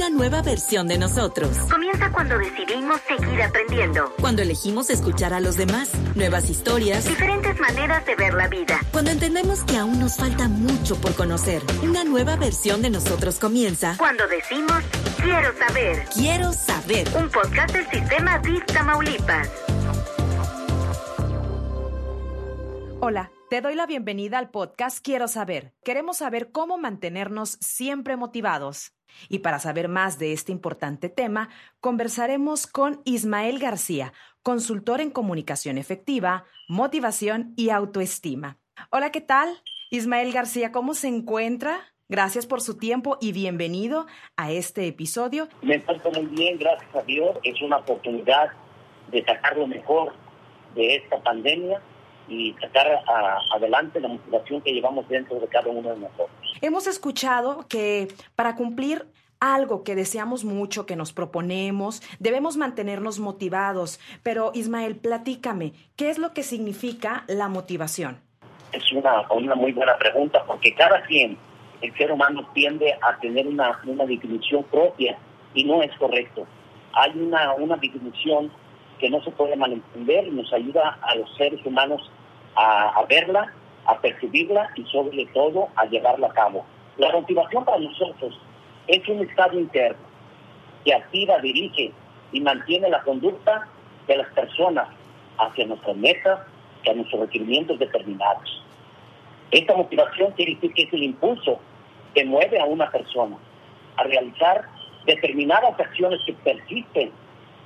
una nueva versión de nosotros. Comienza cuando decidimos seguir aprendiendo. Cuando elegimos escuchar a los demás, nuevas historias, Diferentes maneras de ver la vida. cuando entendemos que aún nos falta mucho por conocer. Una nueva versión de nosotros comienza. Cuando decimos quiero saber. Quiero saber. Un podcast del sistema DIF Tamaulipas. Hola, te doy la bienvenida al podcast Quiero saber. Queremos saber cómo mantenernos siempre motivados. Y para saber más de este importante tema, conversaremos con Ismael García, consultor en comunicación efectiva, motivación y autoestima. Hola, ¿qué tal? Ismael García, ¿cómo se encuentra? Gracias por su tiempo y bienvenido a este episodio. Me encuentro muy bien, gracias a Dios. Es una oportunidad de sacar lo mejor de esta pandemia y sacar adelante la motivación que llevamos dentro de cada uno de nosotros. Hemos escuchado que para cumplir algo que deseamos mucho, que nos proponemos, debemos mantenernos motivados. Pero Ismael, platícame, ¿qué es lo que significa la motivación? Es una, una muy buena pregunta porque cada quien, el ser humano tiende a tener una, una definición propia y no es correcto. Hay una, una que no se puede malentender y nos ayuda a los seres humanos a verla, a percibirla y sobre todo a llevarla a cabo. La motivación para nosotros es un estado interno que activa, dirige y mantiene la conducta de las personas hacia nuestras metas y a nuestros requerimientos determinados. Esta motivación quiere decir que es el impulso que mueve a una persona a realizar determinadas acciones que persisten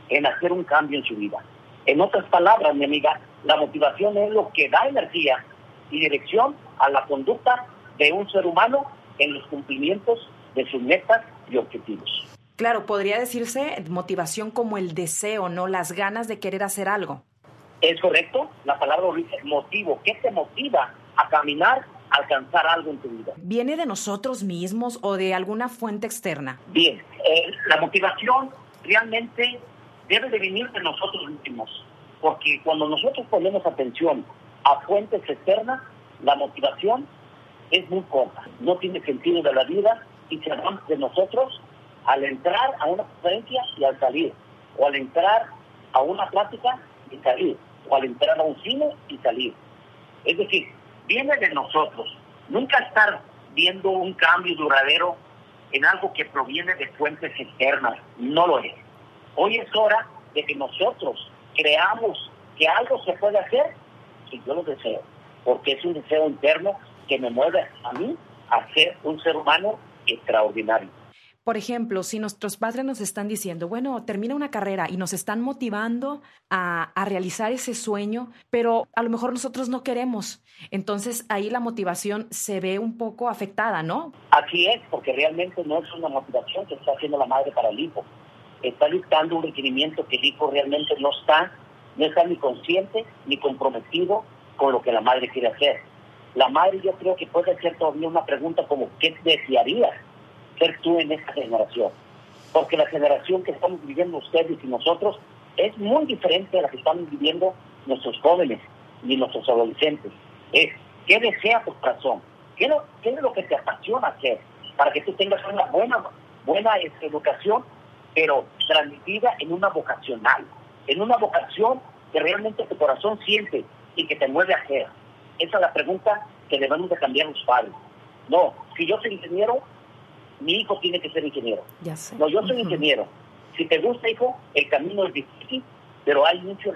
en hacer un cambio en su vida. En otras palabras, mi amiga, la motivación es lo que da energía y dirección a la conducta de un ser humano en los cumplimientos de sus metas y objetivos. Claro, podría decirse motivación como el deseo, no las ganas de querer hacer algo. ¿Es correcto? La palabra dice motivo. ¿Qué te motiva a caminar, a alcanzar algo en tu vida? ¿Viene de nosotros mismos o de alguna fuente externa? Bien, eh, la motivación realmente debe de venir de nosotros mismos, porque cuando nosotros ponemos atención a fuentes externas, la motivación es muy corta, no tiene sentido de la vida y se va de nosotros al entrar a una conferencia y al salir, o al entrar a una plática y salir, o al entrar a un cine y salir. Es decir, viene de nosotros, nunca estar viendo un cambio duradero en algo que proviene de fuentes externas, no lo es. Hoy es hora de que nosotros creamos que algo se puede hacer si yo lo deseo, porque es un deseo interno que me mueve a mí a ser un ser humano extraordinario. Por ejemplo, si nuestros padres nos están diciendo, bueno, termina una carrera y nos están motivando a, a, realizar ese sueño, pero a lo mejor nosotros no queremos. Entonces ahí la motivación se ve un poco afectada, ¿no? Así es, porque realmente no es una motivación que está haciendo la madre para el hijo. Está dictando un requerimiento que el hijo realmente no está, no está ni consciente ni comprometido con lo que la madre quiere hacer. La madre yo creo que puede hacer todavía una pregunta como, ¿qué desearías? ser tú en esta generación. Porque la generación que estamos viviendo ustedes y nosotros es muy diferente a la que estamos viviendo nuestros jóvenes y nuestros adolescentes. Es, ¿qué desea tu corazón? ¿Qué, ¿Qué, es lo que te apasiona hacer? Para que tú tengas una buena, buena este, educación, pero transmitida en una vocacional, en una vocación que realmente tu corazón siente y que te mueve a hacer. Esa es la pregunta que debemos de cambiar los padres. No, si yo soy ingeniero, mi hijo tiene que ser ingeniero. Ya sé. No, yo soy uh -huh. ingeniero. Si te gusta, hijo, el camino es difícil, pero hay, mucho,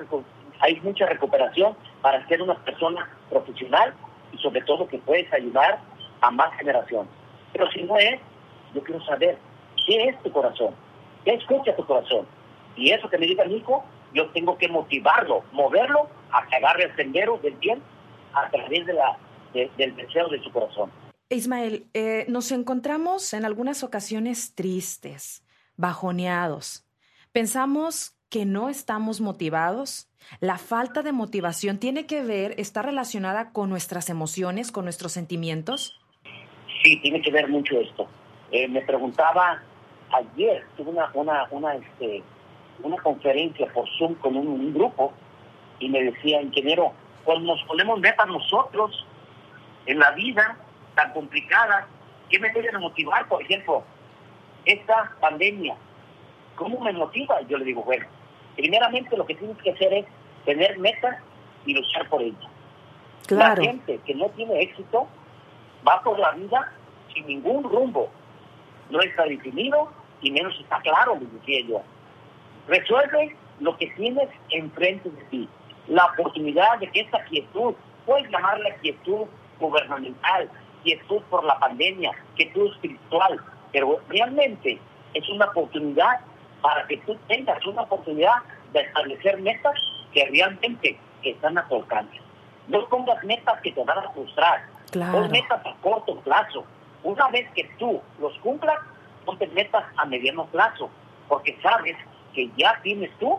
hay mucha recuperación para ser una persona profesional y sobre todo que puedes ayudar a más generaciones. Pero si no es, yo quiero saber qué es tu corazón, qué escucha tu corazón. Y eso que me diga mi hijo, yo tengo que motivarlo, moverlo a que agarre el sendero del bien a través de la, de, del deseo de su corazón. Ismael, eh, nos encontramos en algunas ocasiones tristes, bajoneados. Pensamos que no estamos motivados. La falta de motivación tiene que ver, está relacionada con nuestras emociones, con nuestros sentimientos. Sí, tiene que ver mucho esto. Eh, me preguntaba ayer, tuve una, una, una, este, una conferencia por Zoom con un, un grupo y me decía, ingeniero, cuando nos ponemos metas nosotros en la vida, tan complicadas, ¿qué me deben motivar? Por ejemplo, esta pandemia, ¿cómo me motiva? Yo le digo, bueno, primeramente lo que tienes que hacer es tener metas y luchar por ellas. La gente que no tiene éxito va por la vida sin ningún rumbo. No está definido y menos está claro, le decía yo. Resuelve lo que tienes enfrente de ti. La oportunidad de que esta quietud, puedes llamarla quietud gubernamental, quietud por la pandemia, quietud espiritual, pero realmente es una oportunidad para que tú tengas una oportunidad de establecer metas que realmente están a tu alcance. No pongas metas que te van a frustrar. Pon metas a corto plazo. Una vez que tú los cumplas, ponte metas a mediano plazo, porque sabes que ya tienes tú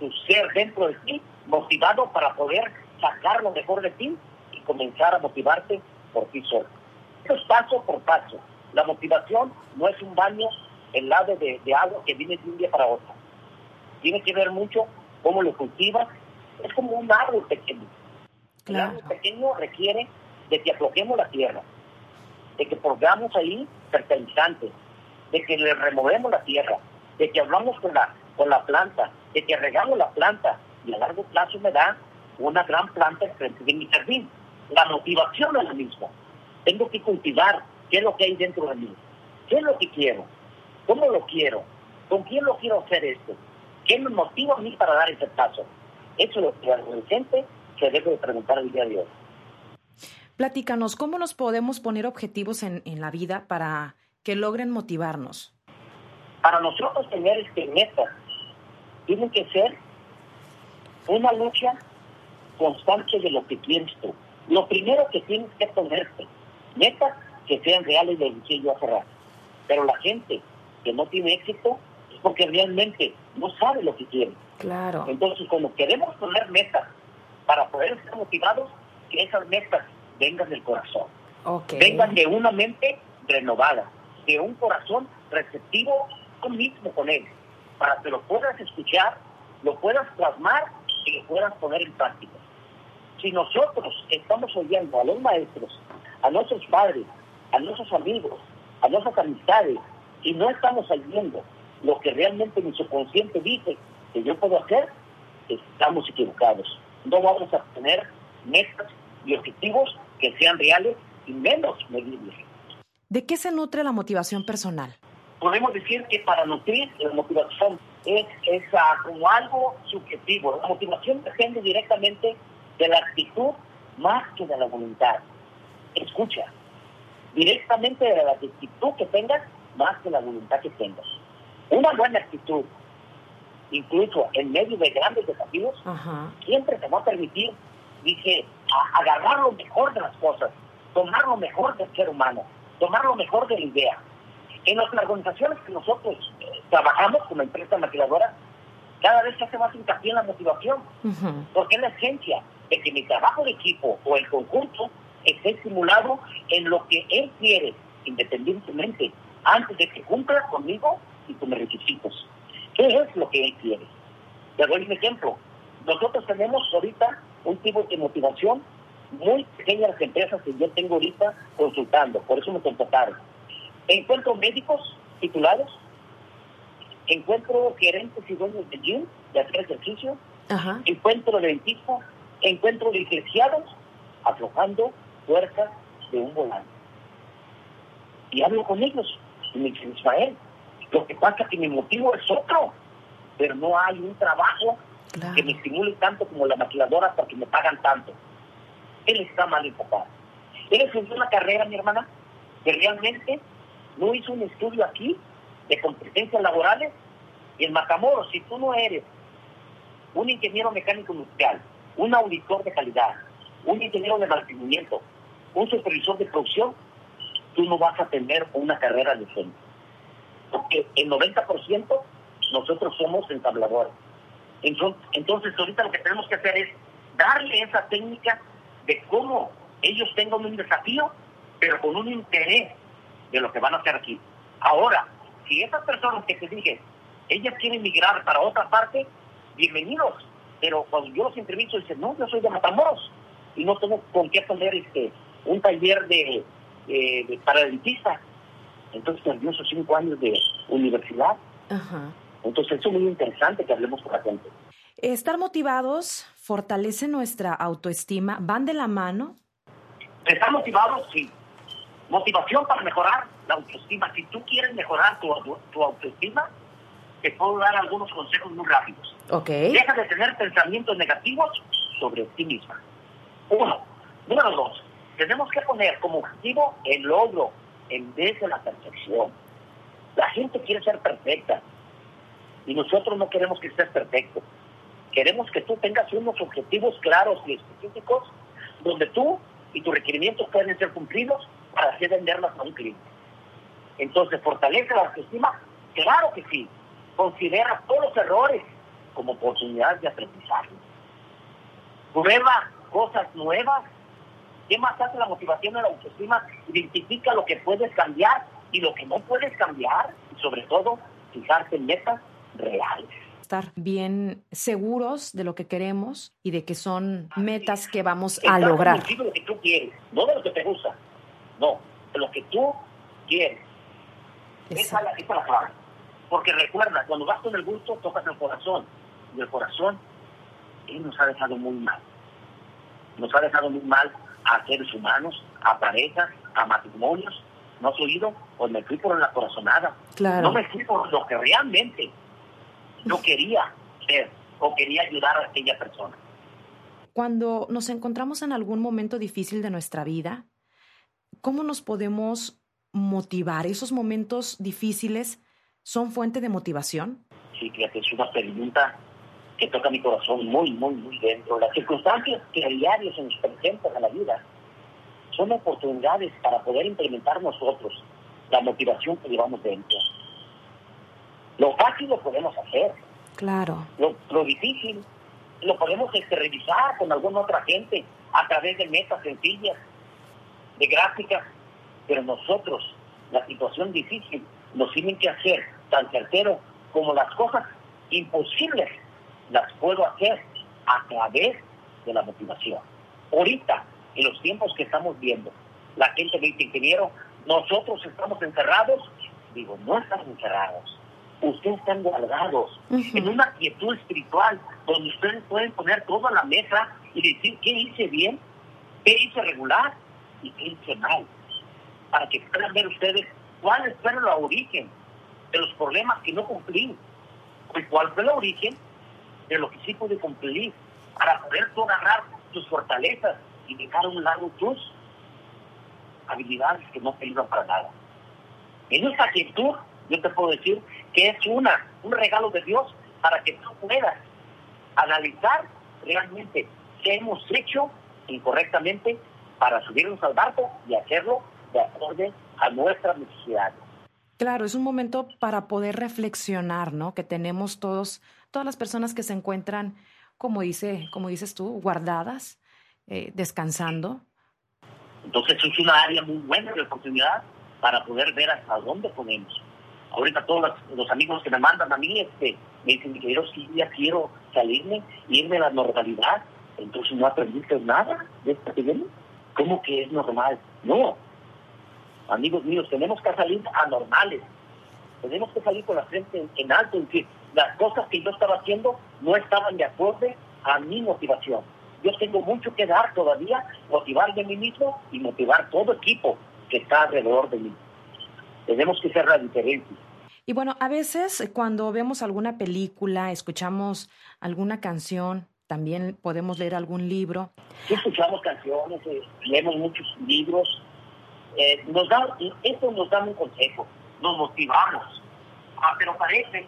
tu ser dentro de ti motivado para poder sacar lo mejor de ti y comenzar a motivarte por ti solo. Esto es paso por paso. La motivación no es un baño helado de, de agua que viene de un día para otro. Tiene que ver mucho cómo lo cultivas. Es como un árbol pequeño. El árbol pequeño requiere de que aflojemos la tierra, de que pongamos ahí fertilizantes, de que le removemos la tierra, de que hablamos con la, con la planta, de que regamos la planta y a largo plazo me da una gran planta frente de mi jardín. La motivación es la misma. Tengo que cultivar qué es lo que hay dentro de mí, qué es lo que quiero, cómo lo quiero, con quién lo quiero hacer esto, qué me motiva a mí para dar ese paso. Eso es lo que el adolescente se debe de preguntar el día de hoy. Platícanos, ¿cómo nos podemos poner objetivos en, en la vida para que logren motivarnos? Para nosotros tener este meta, tiene que ser una lucha constante de lo que quieres tú. Lo primero que tienes que ponerte, metas que sean reales, de decía yo hace Pero la gente que no tiene éxito es porque realmente no sabe lo que quiere. Claro. Entonces, como queremos poner metas para poder estar motivados, que esas metas vengan del corazón. Vengan de una mente renovada, de un corazón receptivo tú mismo con él, para que lo puedas escuchar, lo puedas plasmar y lo puedas poner en práctica. Si nosotros estamos oyendo a los maestros, a nuestros padres, a nuestros amigos, a nuestras amistades, y no estamos oyendo lo que realmente mi subconsciente dice que yo puedo hacer, estamos equivocados. No vamos a tener metas y objetivos que sean reales y menos medibles. ¿De qué se nutre la motivación personal? Podemos decir que para nutrir la motivación es, es como algo subjetivo. La motivación depende directamente de la actitud más que de la voluntad. Escucha, directamente de la actitud que tengas más que la voluntad que tengas. Una buena actitud, incluso en medio de grandes desafíos, siempre te va a permitir, dije, agarrar lo mejor de las cosas, tomar lo mejor del ser humano, tomar lo mejor de la idea. En las organizaciones que nosotros eh, trabajamos como empresa maquiladora, cada vez se hace más hincapié en la motivación, porque es la esencia de que mi trabajo de equipo o el conjunto esté estimulado en lo que él quiere, independientemente, antes de que cumpla conmigo y con mis requisitos. ¿Qué es lo que él quiere? Te doy un ejemplo. Nosotros tenemos ahorita un tipo de motivación muy pequeña las empresas que yo tengo ahorita consultando, por eso me contrataron. Encuentro médicos titulados, encuentro gerentes y dueños de gym, de hacer ejercicio, encuentro dentistas, encuentro licenciados aflojando puertas de un volante. Y hablo con ellos y me dicen, Ismael, lo que pasa es que mi motivo es otro, pero no hay un trabajo que me estimule tanto como la maquiladora porque me pagan tanto. Él está mal enfocado. Él estudió una carrera, mi hermana, que realmente no hizo un estudio aquí de competencias laborales y en Matamoros, si tú no eres un ingeniero mecánico industrial, un auditor de calidad, un ingeniero de mantenimiento, un supervisor de producción, tú no vas a tener una carrera decente. Porque el 90% nosotros somos entabladores. Entonces, ahorita lo que tenemos que hacer es darle esa técnica de cómo ellos tengan un desafío, pero con un interés de lo que van a hacer aquí. Ahora, si esas personas que te dije, ellas quieren migrar para otra parte, bienvenidos. Pero cuando yo los entrevisto, dicen, no, yo soy de Matamoros y no tengo con qué poner este, un taller de, de, para dentistas. Entonces perdió esos cinco años de universidad. Ajá. Entonces eso es muy interesante que hablemos con la gente. Estar motivados fortalece nuestra autoestima, van de la mano. Estar motivados, sí. Motivación para mejorar la autoestima. Si tú quieres mejorar tu, tu autoestima, te puedo dar algunos consejos muy rápidos. Ok. Deja de tener pensamientos negativos sobre ti misma. Uno. Número dos. Tenemos que poner como objetivo el logro en vez de la perfección. La gente quiere ser perfecta y nosotros no queremos que estés perfecto. Queremos que tú tengas unos objetivos claros y específicos donde tú y tus requerimientos pueden ser cumplidos para hacer venderlas a un cliente. Entonces, ¿fortalece la autoestima? Claro que sí. Considera todos los errores como oportunidades de aprendizaje. Prueba cosas nuevas. ¿Qué más hace la motivación de la autoestima? Identifica lo que puedes cambiar y lo que no puedes cambiar. Y sobre todo, fijarte en metas reales. Estar bien seguros de lo que queremos y de que son metas que vamos a lograr. de lo que tú quieres, no de lo que te gusta. No, lo que tú quieres. Esa es, la, esa es la clave. Porque recuerda, cuando vas con el gusto, tocas el corazón. Y el corazón, Él nos ha dejado muy mal. Nos ha dejado muy mal a seres humanos, a parejas, a matrimonios. ¿No has oído? Pues me fui por la corazonada. Claro. No me fui por lo que realmente yo quería ser o quería ayudar a aquella persona. Cuando nos encontramos en algún momento difícil de nuestra vida, ¿cómo nos podemos motivar? ¿Esos momentos difíciles son fuente de motivación? Sí, fíjate, es una pregunta que toca mi corazón muy, muy, muy dentro. Las circunstancias que a diario se nos presentan a la vida son oportunidades para poder implementar nosotros la motivación que llevamos dentro. Lo fácil lo podemos hacer. Claro. Lo, lo difícil lo podemos este, revisar con alguna otra gente a través de metas sencillas, de gráficas, pero nosotros, la situación difícil, nos tienen que hacer tan certero como las cosas imposibles las puedo hacer a través de la motivación. Ahorita, en los tiempos que estamos viendo, la gente dice, ingeniero, nosotros estamos encerrados. Digo, no estamos encerrados. Ustedes están guardados en una quietud espiritual donde ustedes pueden poner todo a la mesa y decir qué hice bien, qué hice regular y. Para que puedan ver ustedes cuál fue el origen de los problemas que no cumplí y cuál fue el origen de lo que sí pude cumplir para poder tú agarrar tus fortalezas y dejar a un lado tus habilidades que no te para nada. En esta actitud, yo te puedo decir que es una, un regalo de Dios para que tú puedas analizar realmente qué hemos hecho incorrectamente para subirnos al barco y hacerlo de acuerdo a nuestras necesidades. Claro, es un momento para poder reflexionar, ¿no? Que tenemos todos, todas las personas que se encuentran, como dice, como dices tú, guardadas, eh, descansando. Entonces es una área muy buena de oportunidad para poder ver hasta dónde podemos. Ahorita todos los, amigos que me mandan a mí este, me dicen, quiero, sí, ya quiero salirme, irme a la normalidad. Entonces no aprendiste nada de esta epidemia. ¿Cómo que es normal? No, amigos míos, tenemos que salir anormales. Tenemos que salir con la frente en, alto. En decir, las cosas que yo estaba haciendo no estaban de acuerdo a mi motivación. Yo tengo mucho que dar todavía, motivarme a mí mismo y motivar todo equipo que está alrededor de mí. Tenemos que ser la diferencia. Y bueno, a veces cuando vemos alguna película, escuchamos alguna canción, también podemos leer algún libro. Escuchamos canciones, eh, leemos muchos libros, eh, nos da, esto nos da un consejo, nos motivamos, ah, pero parece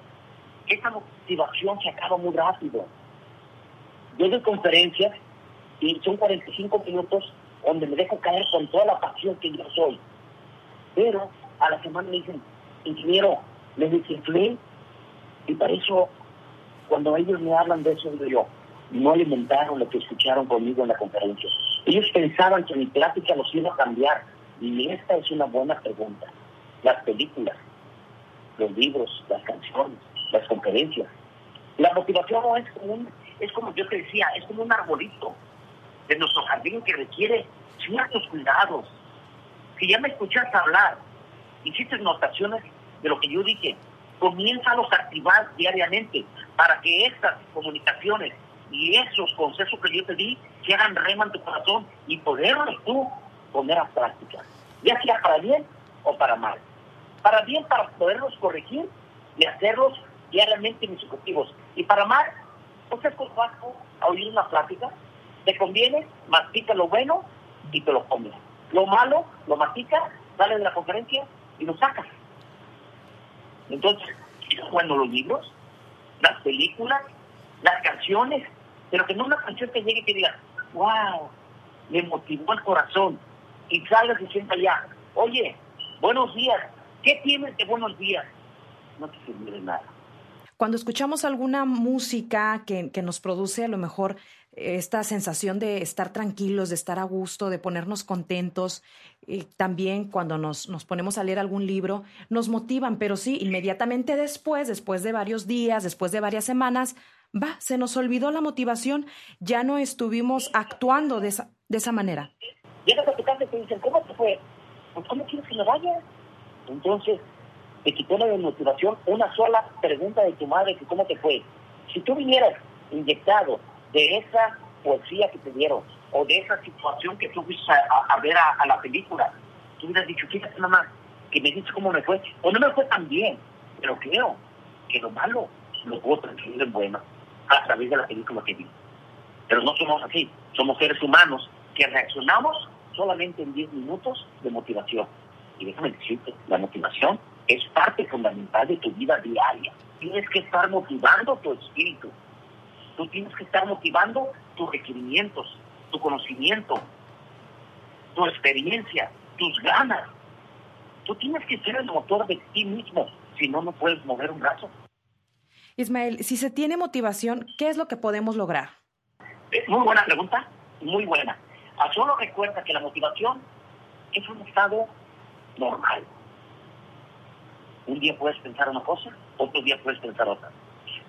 que esa motivación se acaba muy rápido. Yo doy conferencias y son 45 minutos donde me dejo caer con toda la pasión que yo soy. Pero a la semana me dicen, ingeniero, me desinflé y para eso, cuando ellos me hablan de eso, digo yo, no alimentaron lo que escucharon conmigo en la conferencia. Ellos pensaban que mi plática los iba a cambiar, y esta es una buena pregunta. Las películas, los libros, las canciones, las conferencias. La motivación no es como, un, es como yo te decía, es como un arbolito de nuestro jardín que requiere ciertos cuidados. Si ya me escuchas hablar hiciste notaciones de lo que yo dije. Comienza a activar diariamente para que estas comunicaciones y esos consejos que yo te di se hagan rema en tu corazón y poderlos tú poner a práctica, ya sea para bien o para mal. Para bien, para poderlos corregir y hacerlos diariamente mis objetivos. Y para mal, pues es a oír una plática, te conviene, mastica lo bueno y te lo comes. Lo malo, lo mastica, sale de la conferencia y lo sacas. Entonces, bueno los libros, las películas, las canciones, pero que no una canción que llegue y que diga, wow, me motivó el corazón, y salgas y sienta allá, oye, buenos días, ¿qué tienes de buenos días? No te sirve de nada. Cuando escuchamos alguna música que, que, nos produce a lo mejor esta sensación de estar tranquilos, de estar a gusto, de ponernos contentos, y también cuando nos, nos ponemos a leer algún libro, nos motivan, pero sí, inmediatamente después, después de varios días, después de varias semanas, va, se nos olvidó la motivación, ya no estuvimos actuando de esa, de esa manera. Llegas a tu casa y te dicen, ¿cómo te fue? Pues, ¿cómo quieres que me vaya? Entonces, te quitó la motivación una sola pregunta de tu madre que cómo te fue. Si tú vinieras inyectado de esa poesía que te dieron o de esa situación que tú fuiste a, ver a, la película, tú hubieras dicho, fíjate mamá, que me dices cómo me fue, o no me fue tan bien, pero creo que lo malo lo puedo transferir en bueno a través de la película que vi. Pero no somos así, somos seres humanos que reaccionamos solamente en 10 minutos de motivación. Y déjame decirte, la motivación es parte fundamental de tu vida diaria. Tienes que estar motivando tu espíritu. Tú tienes que estar motivando tus requerimientos, tu conocimiento, tu experiencia, tus ganas. Tú tienes que ser el motor de ti mismo, si no, no puedes mover un brazo. Ismael, si se tiene motivación, ¿qué es lo que podemos lograr? muy buena pregunta, muy buena. A solo recuerda que la motivación es un estado normal. Un día puedes pensar una cosa, otro día puedes pensar otra.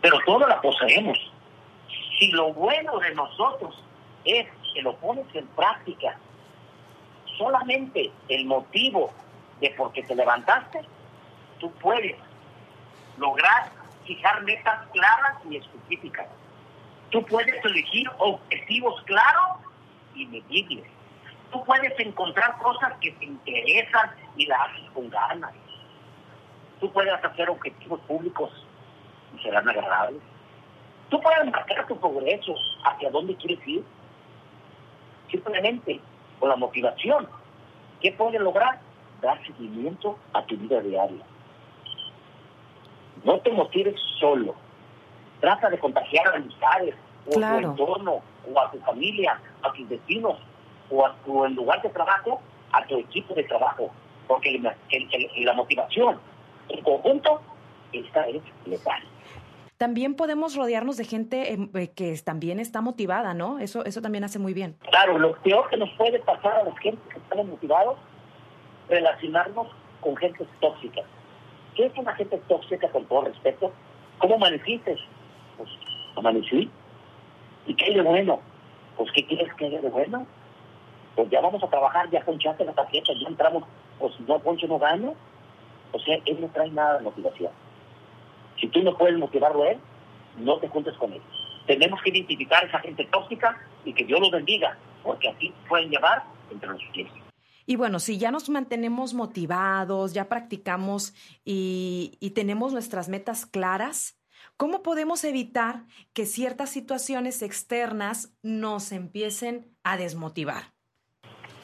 Pero todo la poseemos. Si lo bueno de nosotros es que lo pones en práctica, solamente el motivo de por qué te levantaste, tú puedes lograr fijar metas claras y específicas. Tú puedes elegir objetivos claros y medibles. Tú puedes encontrar cosas que te interesan y las haces con ganas. Tú puedes hacer objetivos públicos y serán agradables. Tú puedes marcar tu progreso hacia dónde quieres ir. Simplemente con la motivación. ¿Qué puedes lograr? Dar seguimiento a tu vida diaria. No te motives solo. Trata de contagiar a amistades, o a tu entorno, o a tu familia, a tus vecinos, o a tu lugar de trabajo, a tu equipo de trabajo. Porque la motivación en conjunto, esta es letal. También podemos rodearnos de gente em, eh, que también está motivada, ¿no? Eso, eso también hace muy bien. Claro, lo peor que nos puede pasar a la gente que están motivados, relacionarnos con gente tóxica. ¿Qué es una gente tóxica con todo respeto? ¿Cómo amaneciste? Pues amanecí. ¿Y qué hay de bueno? Pues ¿qué quieres que haya de bueno? Pues ya vamos a trabajar, ya ponchaste la tarjeta, ya entramos, pues no poncho no gano. O sea, él no trae nada de motivación. Si tú no puedes motivarlo a él, no te juntes con él. Tenemos que identificar a esa gente tóxica y que Dios los bendiga, porque así pueden llevar entre los pies. Y bueno, si ya nos mantenemos motivados, ya practicamos y, tenemos nuestras metas claras, ¿cómo podemos evitar que ciertas situaciones externas nos empiecen a desmotivar?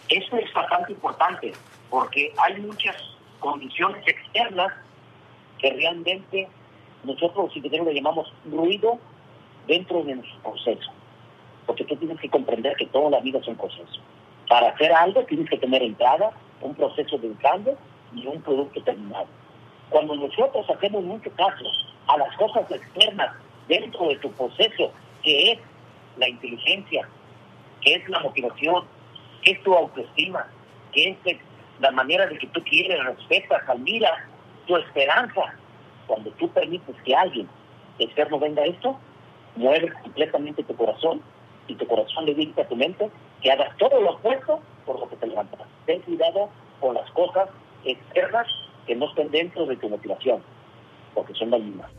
Esto es bastante importante porque hay muchas condiciones externas que realmente nosotros si le llamamos ruido dentro de nuestro proceso. Porque tú tienes que comprender que toda la vida es un proceso. Para hacer algo tienes que tener entrada, un proceso de cambio y un producto terminado. Cuando nosotros hacemos mucho caso a las cosas externas dentro de tu proceso, que es la inteligencia, que es la motivación, que es tu autoestima, que es la manera de que tú quieres, respetas, admiras, tu esperanza. Cuando tú permites que alguien externo venga esto, mueves completamente tu corazón y tu corazón le dice a tu mente que hagas todo lo opuesto por lo que te levantas. Ten cuidado con las cosas externas que no estén dentro de tu motivación, porque son mismas.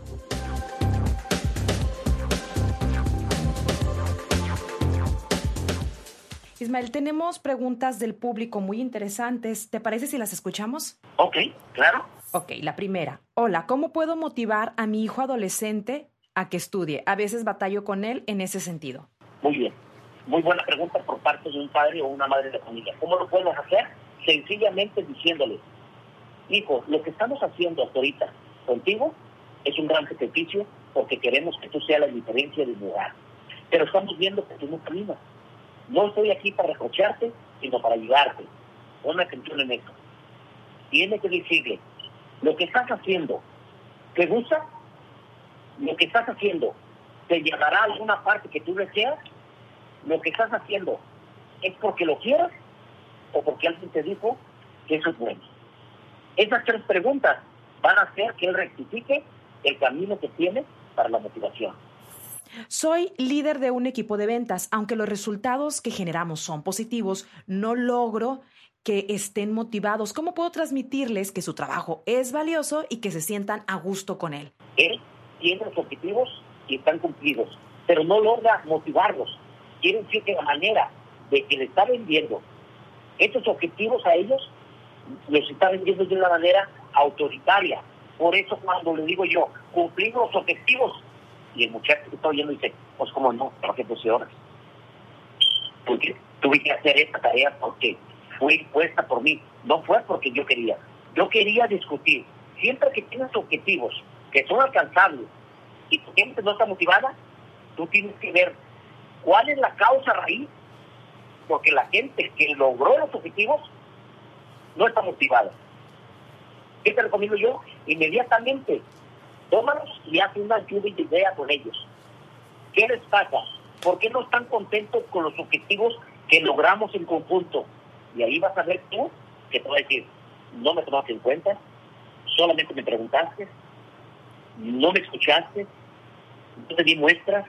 Ismael, tenemos preguntas del público muy interesantes. ¿Te parece si las escuchamos? Ok, claro. Ok, la primera. Hola, ¿cómo puedo motivar a mi hijo adolescente a que estudie? A veces batallo con él en ese sentido. Muy bien. Muy buena pregunta por parte de un padre o una madre de familia. ¿Cómo lo puedes hacer? Sencillamente diciéndole, hijo, lo que estamos haciendo hasta ahorita contigo es un gran sacrificio porque queremos que tú seas la diferencia del lugar. Pero estamos viendo que tú no caminas no estoy aquí para reprocharte, sino para ayudarte. Pon atención en eso. Tiene que decirle, lo que estás haciendo, ¿te gusta? Lo que estás haciendo, ¿te llevará a alguna parte que tú deseas? Lo que estás haciendo, ¿es porque lo quieres o porque alguien te dijo que eso es bueno? Esas tres preguntas van a hacer que él rectifique el camino que tiene para la motivación. Soy líder de un equipo de ventas. Aunque los resultados que generamos son positivos, no logro que estén motivados. ¿Cómo puedo transmitirles que su trabajo es valioso y que se sientan a gusto con él? Él tiene los objetivos y están cumplidos, pero no logra motivarlos. Quiere decir que la manera de que le está vendiendo estos objetivos a ellos, los está vendiendo de una manera autoritaria. Por eso cuando le digo yo, cumplir los objetivos, y el muchacho que está oyendo dice, pues como no, trabajé 12 horas. Porque tuve que hacer esta tarea porque fue impuesta por mí, no fue porque yo quería. Yo quería discutir. Siempre que tienes objetivos que son alcanzables y tu gente no está motivada, tú tienes que ver cuál es la causa raíz, porque la gente que logró los objetivos no está motivada. ¿Qué te recomiendo yo? Inmediatamente tómalos y haz una lluvia de idea con ellos. ¿Qué les pasa? ¿Por qué no están contentos con los objetivos que logramos en conjunto? Y ahí vas a ver tú que te va a decir, no me tomaste en cuenta, solamente me preguntaste, no me escuchaste, no te di muestras,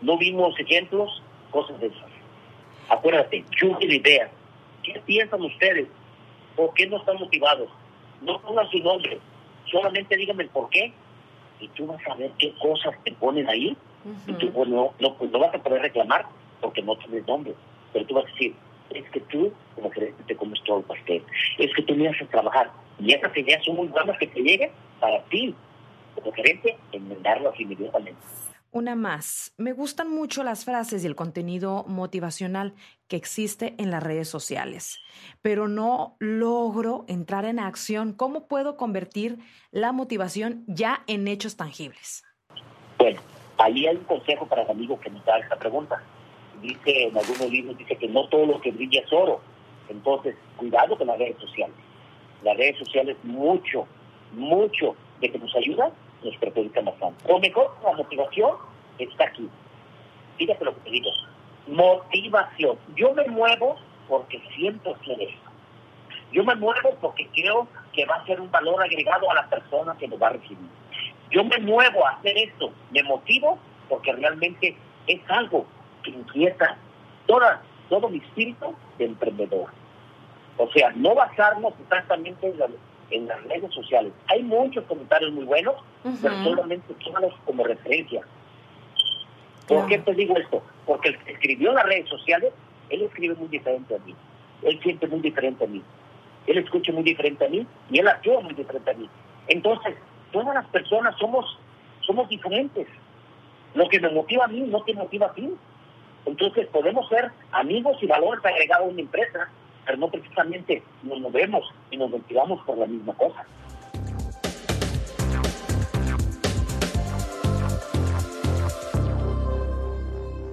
no vimos ejemplos, cosas de esas. Acuérdate, lluvia de ideas. ¿Qué piensan ustedes? ¿Por qué no están motivados? No pongan su nombre, solamente díganme el por qué y tú vas a ver qué cosas te ponen ahí y tú pues, no, no, pues, no vas a poder reclamar porque no tienes nombre, pero tú vas a decir, es que tú como que te comes todo el pastel, es que tú me haces trabajar y esas ideas son muy buenas que te lleguen para ti como gerente enmendarlas inmediatamente. Una más. Me gustan mucho las frases y el contenido motivacional que existe en las redes sociales, pero no logro entrar en acción. ¿Cómo puedo convertir la motivación ya en hechos tangibles? Bueno, ahí hay un consejo para el amigo que nos da esta pregunta. Dice en algunos libros, dice que no todo lo que brilla es oro. Entonces, cuidado con las redes sociales. Las redes sociales mucho, mucho de que nos ayudan nos perjudica bastante. O mejor, la motivación está aquí. Fíjate lo que te digo. Motivación. Yo me muevo porque siento hacer esto. Yo me muevo porque creo que va a ser un valor agregado a la persona que lo va a recibir. Yo me muevo a hacer esto. Me motivo porque realmente es algo que inquieta toda, todo mi espíritu de emprendedor. O sea, no basarnos exactamente en la, en las redes sociales. Hay muchos comentarios muy buenos, pero solamente tómalos como referencia. ¿Por qué te digo esto? Porque el que escribió en las redes sociales, él escribe muy diferente a mí. Él siente muy diferente a mí. Él escucha muy diferente a mí y él actúa muy diferente a mí. Entonces, todas las personas somos, somos diferentes. Lo que me motiva a mí no te motiva a ti. Entonces podemos ser amigos y valores agregados a una empresa, pero no precisamente nos movemos y nos motivamos por la misma cosa.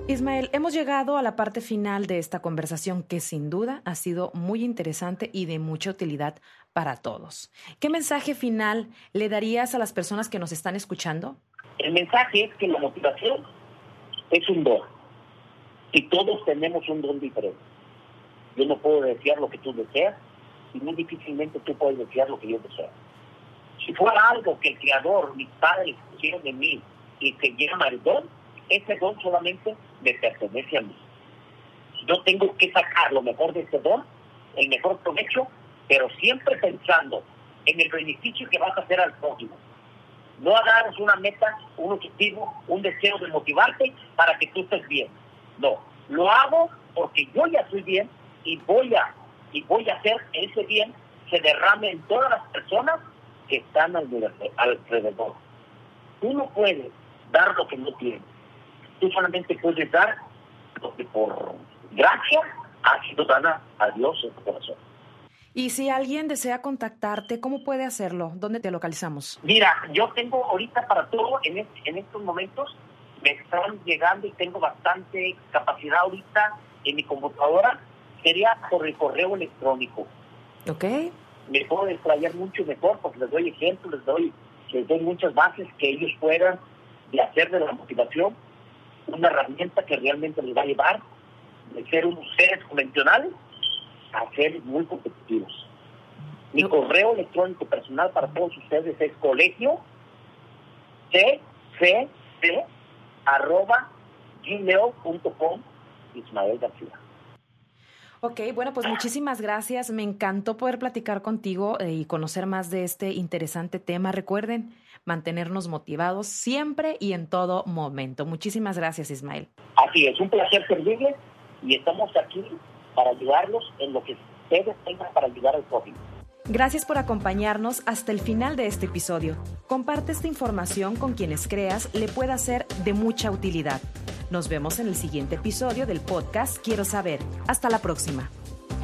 Ismael, hemos llegado a la parte final de esta conversación que sin duda ha sido muy interesante y de mucha utilidad para todos. ¿Qué mensaje final le darías a las personas que nos están escuchando? El mensaje es que la motivación es un don y todos tenemos un don diferente. Yo no puedo desear lo que tú deseas y muy difícilmente tú puedes desear lo que yo deseo. Si fuera algo que el Creador, mis padres, pusieron de mí y que llama el don, ese don solamente me pertenece a mí. Yo tengo que sacar lo mejor de ese don, el mejor provecho, pero siempre pensando en el beneficio que vas a hacer al prójimo. No agarres una meta, un objetivo, un deseo de motivarte para que tú estés bien. No, lo hago porque yo ya estoy bien y voy a y voy a hacer que ese bien se derrame en todas las personas que están alrededor. Tú no puedes dar lo que no tienes. Tú solamente puedes dar lo que por gracia ha sido dada a Dios en tu corazón. Y si alguien desea contactarte, ¿cómo puede hacerlo? ¿Dónde te localizamos? Mira, yo tengo ahorita para todo, en, en estos momentos, me están llegando y tengo bastante capacidad ahorita en mi computadora, sería por el correo electrónico. Ok. Me puedo explayar mucho mejor porque les doy ejemplos, les doy, les doy muchas bases que ellos puedan de hacer de la motivación una herramienta que realmente les va a llevar de ser unos seres convencionales a ser muy competitivos. Mi correo electrónico personal para todos ustedes es colegio ccc arroba gmail.com Ismael García. Ok, bueno, pues muchísimas gracias. Me encantó poder platicar contigo eh, y conocer más de este interesante tema. Recuerden mantenernos motivados siempre y en todo momento. Muchísimas gracias, Ismael. Así es, un placer servirles y estamos aquí para ayudarlos en lo que ustedes tengan para ayudar al prójimo. Gracias por acompañarnos hasta el final de este episodio. Comparte esta información con quienes creas le pueda ser de mucha utilidad. Nos vemos en el siguiente episodio del podcast Quiero saber. Hasta la próxima.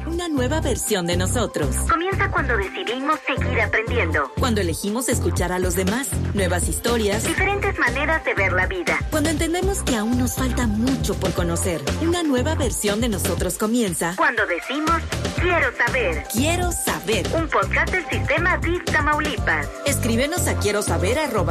Una nueva versión de nosotros. Comienza cuando decidimos seguir aprendiendo. Cuando elegimos escuchar a los demás. Nuevas historias. Diferentes maneras de ver la vida. Cuando entendemos que aún nos falta mucho por conocer. Una nueva versión de nosotros comienza. Cuando decimos quiero saber. Quiero saber. Un podcast del sistema DIF Tamaulipas. Escríbenos a quiero saber arroba.